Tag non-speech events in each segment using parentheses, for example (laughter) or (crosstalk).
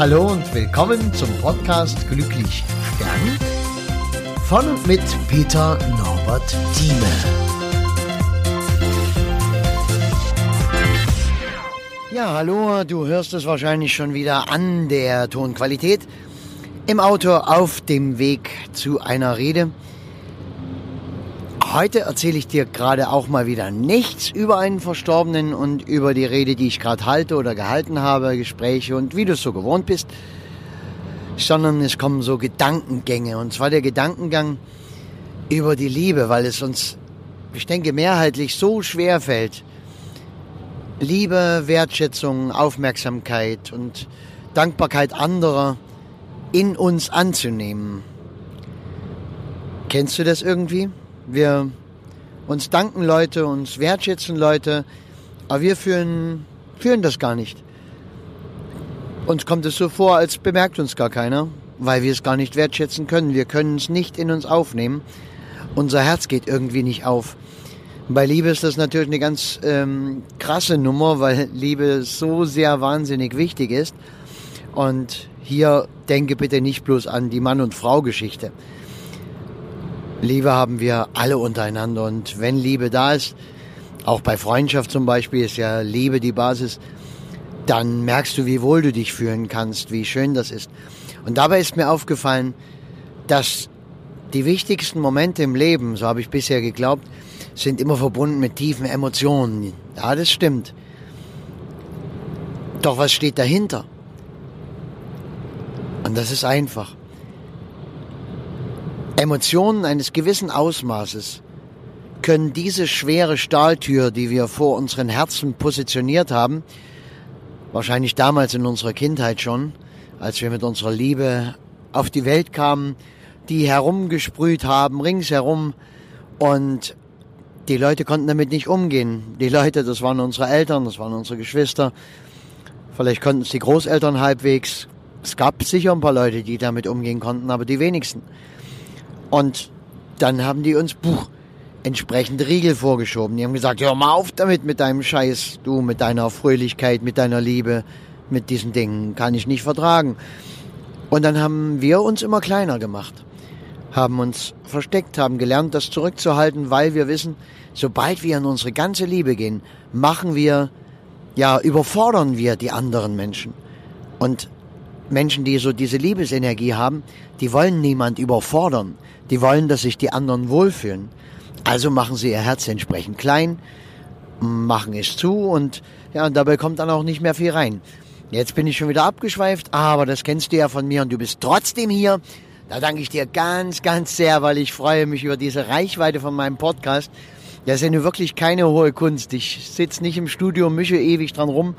Hallo und willkommen zum Podcast Glücklich Stern von und mit Peter Norbert Thieme. Ja, hallo, du hörst es wahrscheinlich schon wieder an der Tonqualität. Im Auto auf dem Weg zu einer Rede. Heute erzähle ich dir gerade auch mal wieder nichts über einen Verstorbenen und über die Rede, die ich gerade halte oder gehalten habe, Gespräche und wie du es so gewohnt bist, sondern es kommen so Gedankengänge. Und zwar der Gedankengang über die Liebe, weil es uns, ich denke, mehrheitlich so schwer fällt, Liebe, Wertschätzung, Aufmerksamkeit und Dankbarkeit anderer in uns anzunehmen. Kennst du das irgendwie? Wir uns danken Leute, uns wertschätzen Leute, aber wir fühlen, fühlen das gar nicht. Uns kommt es so vor, als bemerkt uns gar keiner, weil wir es gar nicht wertschätzen können. Wir können es nicht in uns aufnehmen. Unser Herz geht irgendwie nicht auf. Bei Liebe ist das natürlich eine ganz ähm, krasse Nummer, weil Liebe so sehr wahnsinnig wichtig ist. Und hier denke bitte nicht bloß an die Mann- und Frau-Geschichte. Liebe haben wir alle untereinander und wenn Liebe da ist, auch bei Freundschaft zum Beispiel ist ja Liebe die Basis, dann merkst du, wie wohl du dich fühlen kannst, wie schön das ist. Und dabei ist mir aufgefallen, dass die wichtigsten Momente im Leben, so habe ich bisher geglaubt, sind immer verbunden mit tiefen Emotionen. Ja, das stimmt. Doch was steht dahinter? Und das ist einfach. Emotionen eines gewissen Ausmaßes können diese schwere Stahltür, die wir vor unseren Herzen positioniert haben, wahrscheinlich damals in unserer Kindheit schon, als wir mit unserer Liebe auf die Welt kamen, die herumgesprüht haben, ringsherum und die Leute konnten damit nicht umgehen. Die Leute, das waren unsere Eltern, das waren unsere Geschwister, vielleicht konnten es die Großeltern halbwegs. Es gab sicher ein paar Leute, die damit umgehen konnten, aber die wenigsten. Und dann haben die uns Buch entsprechend Riegel vorgeschoben. Die haben gesagt, hör mal auf damit mit deinem Scheiß, du mit deiner Fröhlichkeit, mit deiner Liebe, mit diesen Dingen, kann ich nicht vertragen. Und dann haben wir uns immer kleiner gemacht, haben uns versteckt, haben gelernt, das zurückzuhalten, weil wir wissen, sobald wir in unsere ganze Liebe gehen, machen wir, ja, überfordern wir die anderen Menschen. Und Menschen, die so diese Liebesenergie haben, die wollen niemand überfordern. Die wollen, dass sich die anderen wohlfühlen. Also machen sie ihr Herz entsprechend klein, machen es zu und ja, und dabei kommt dann auch nicht mehr viel rein. Jetzt bin ich schon wieder abgeschweift, aber das kennst du ja von mir und du bist trotzdem hier. Da danke ich dir ganz, ganz sehr, weil ich freue mich über diese Reichweite von meinem Podcast. Das ist ja nur wirklich keine hohe Kunst. Ich sitze nicht im Studio mische ewig dran rum.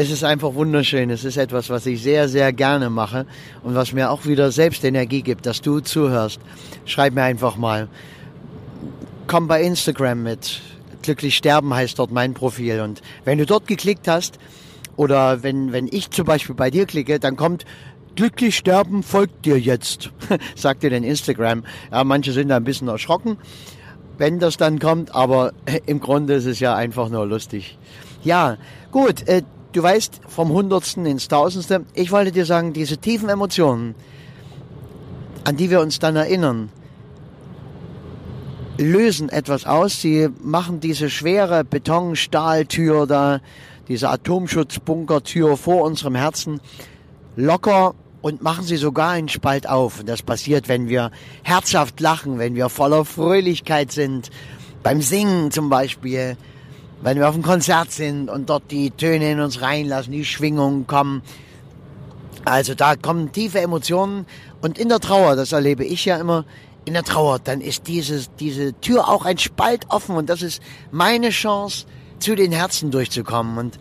Es ist einfach wunderschön. Es ist etwas, was ich sehr, sehr gerne mache und was mir auch wieder selbst Energie gibt, dass du zuhörst. Schreib mir einfach mal. Komm bei Instagram mit. Glücklich sterben heißt dort mein Profil. Und wenn du dort geklickt hast, oder wenn, wenn ich zum Beispiel bei dir klicke, dann kommt Glücklich sterben folgt dir jetzt, (laughs) sagt dir den Instagram. Ja, manche sind da ein bisschen erschrocken, wenn das dann kommt, aber (laughs) im Grunde ist es ja einfach nur lustig. Ja, gut, äh, du weißt, vom Hundertsten ins Tausendste. Ich wollte dir sagen, diese tiefen Emotionen, an die wir uns dann erinnern, lösen etwas aus. Sie machen diese schwere Beton-Stahltür da, diese Atomschutzbunkertür vor unserem Herzen locker und machen sie sogar einen Spalt auf. Und das passiert, wenn wir herzhaft lachen, wenn wir voller Fröhlichkeit sind, beim Singen zum Beispiel, wenn wir auf einem Konzert sind und dort die Töne in uns reinlassen, die Schwingungen kommen. Also da kommen tiefe Emotionen und in der Trauer, das erlebe ich ja immer, in der Trauer, dann ist dieses, diese Tür auch ein Spalt offen und das ist meine Chance, zu den Herzen durchzukommen. Und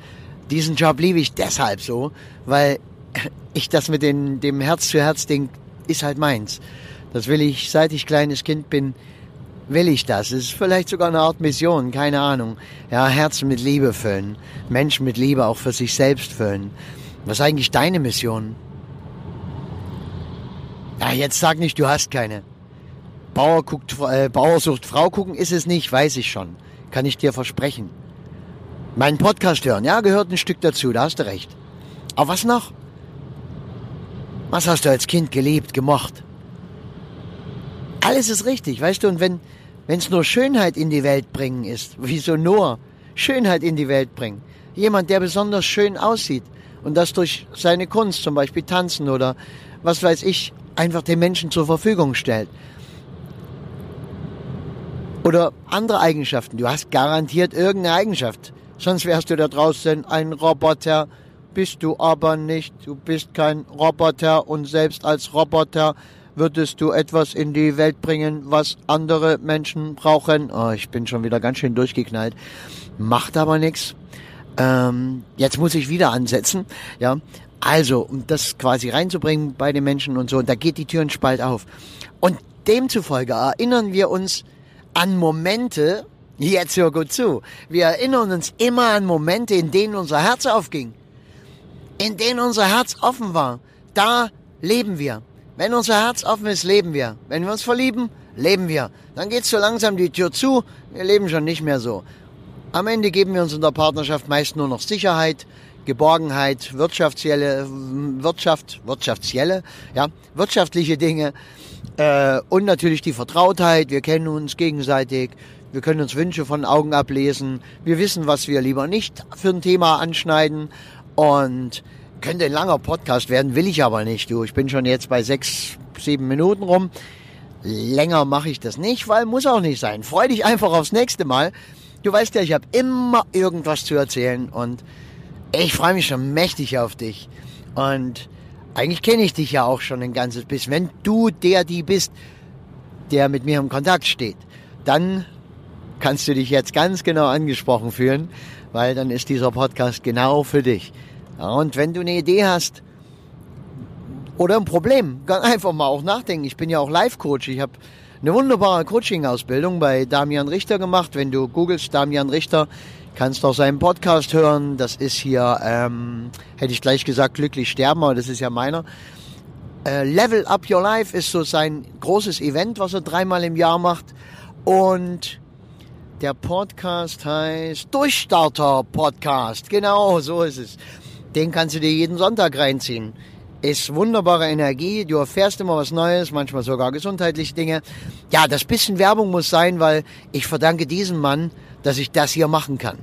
diesen Job liebe ich deshalb so, weil (laughs) ich das mit den, dem Herz-zu-Herz-Ding ist halt meins. Das will ich, seit ich kleines Kind bin, will ich das. Es ist vielleicht sogar eine Art Mission, keine Ahnung. Ja, Herzen mit Liebe füllen. Menschen mit Liebe auch für sich selbst füllen. Was ist eigentlich deine Mission? Ja, jetzt sag nicht, du hast keine. Bauer, guckt, äh, Bauer sucht Frau gucken ist es nicht, weiß ich schon. Kann ich dir versprechen. Meinen Podcast hören, ja, gehört ein Stück dazu, da hast du recht. Aber was noch? Was hast du als Kind geliebt, gemocht? Alles ist richtig, weißt du, und wenn es nur Schönheit in die Welt bringen ist, (laughs) wieso nur Schönheit in die Welt bringen? Jemand, der besonders schön aussieht und das durch seine Kunst, zum Beispiel tanzen oder was weiß ich, einfach den Menschen zur Verfügung stellt. Oder andere Eigenschaften. Du hast garantiert irgendeine Eigenschaft. Sonst wärst du da draußen ein Roboter, bist du aber nicht. Du bist kein Roboter und selbst als Roboter würdest du etwas in die Welt bringen, was andere Menschen brauchen. Oh, ich bin schon wieder ganz schön durchgeknallt. Macht aber nichts. Ähm, jetzt muss ich wieder ansetzen. Ja, also, um das quasi reinzubringen bei den Menschen und so, da geht die Tür ein Spalt auf. Und demzufolge erinnern wir uns an Momente, jetzt hör gut zu, wir erinnern uns immer an Momente, in denen unser Herz aufging, in denen unser Herz offen war. Da leben wir. Wenn unser Herz offen ist, leben wir. Wenn wir uns verlieben, leben wir. Dann geht so langsam die Tür zu, wir leben schon nicht mehr so. Am Ende geben wir uns in der Partnerschaft meist nur noch Sicherheit, Geborgenheit, wirtschaftliche, Wirtschaft, wirtschaftliche, ja, wirtschaftliche Dinge, äh, und natürlich die Vertrautheit. Wir kennen uns gegenseitig. Wir können uns Wünsche von Augen ablesen. Wir wissen, was wir lieber nicht für ein Thema anschneiden. Und könnte ein langer Podcast werden, will ich aber nicht. Du, ich bin schon jetzt bei sechs, sieben Minuten rum. Länger mache ich das nicht, weil muss auch nicht sein. Freu dich einfach aufs nächste Mal. Du weißt ja, ich habe immer irgendwas zu erzählen und ich freue mich schon mächtig auf dich. Und eigentlich kenne ich dich ja auch schon ein ganzes bisschen. Wenn du der, die bist, der mit mir im Kontakt steht, dann kannst du dich jetzt ganz genau angesprochen fühlen, weil dann ist dieser Podcast genau für dich. Und wenn du eine Idee hast oder ein Problem, (laughs) kann einfach mal auch nachdenken. Ich bin ja auch Live-Coach. Ich habe eine wunderbare Coaching-Ausbildung bei Damian Richter gemacht. Wenn du googelst Damian Richter, kannst auch seinen Podcast hören. Das ist hier, ähm, hätte ich gleich gesagt, glücklich sterben, aber das ist ja meiner. Äh, Level Up Your Life ist so sein großes Event, was er dreimal im Jahr macht. Und der Podcast heißt Durchstarter Podcast. Genau, so ist es. Den kannst du dir jeden Sonntag reinziehen. Ist wunderbare Energie, du erfährst immer was Neues, manchmal sogar gesundheitliche Dinge. Ja, das bisschen Werbung muss sein, weil ich verdanke diesem Mann, dass ich das hier machen kann.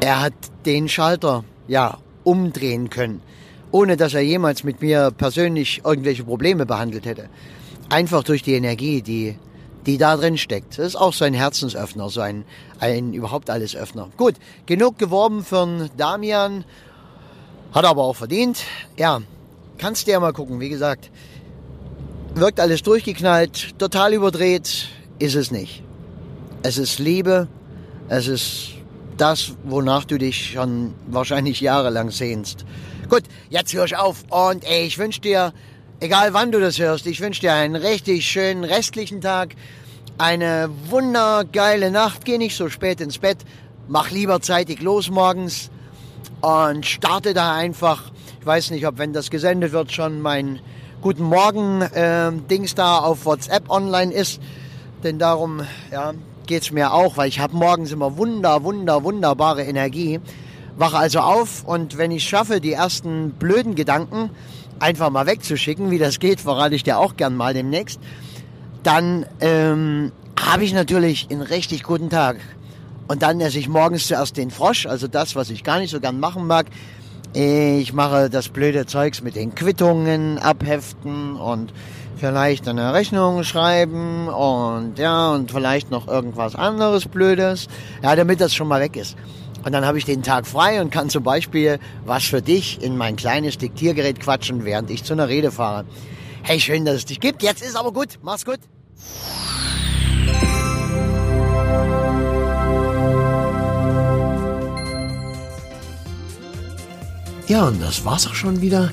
Er hat den Schalter, ja, umdrehen können, ohne dass er jemals mit mir persönlich irgendwelche Probleme behandelt hätte. Einfach durch die Energie, die, die da drin steckt. Das ist auch so ein Herzensöffner, so ein, ein überhaupt alles Öffner. Gut, genug geworben für Damian, hat er aber auch verdient. Ja, kannst du ja mal gucken, wie gesagt. Wirkt alles durchgeknallt, total überdreht, ist es nicht. Es ist Liebe, es ist das, wonach du dich schon wahrscheinlich jahrelang sehnst. Gut, jetzt hör ich auf und ich wünsche dir, egal wann du das hörst, ich wünsche dir einen richtig schönen restlichen Tag, eine wundergeile Nacht, geh nicht so spät ins Bett, mach lieber zeitig los morgens und starte da einfach. Ich weiß nicht, ob wenn das gesendet wird schon mein Guten Morgen äh, Dings da auf WhatsApp online ist, denn darum, ja, geht's mir auch, weil ich habe morgens immer wunder, wunder, wunderbare Energie. Wache also auf und wenn ich schaffe, die ersten blöden Gedanken einfach mal wegzuschicken, wie das geht, verrate ich dir auch gern mal demnächst, dann ähm, habe ich natürlich einen richtig guten Tag. Und dann esse ich morgens zuerst den Frosch, also das, was ich gar nicht so gern machen mag. Ich mache das blöde Zeugs mit den Quittungen abheften und vielleicht eine Rechnung schreiben und ja, und vielleicht noch irgendwas anderes Blödes, ja, damit das schon mal weg ist. Und dann habe ich den Tag frei und kann zum Beispiel was für dich in mein kleines Diktiergerät quatschen, während ich zu einer Rede fahre. Hey, schön, dass es dich gibt. Jetzt ist aber gut. Mach's gut. Ja, und das war's auch schon wieder.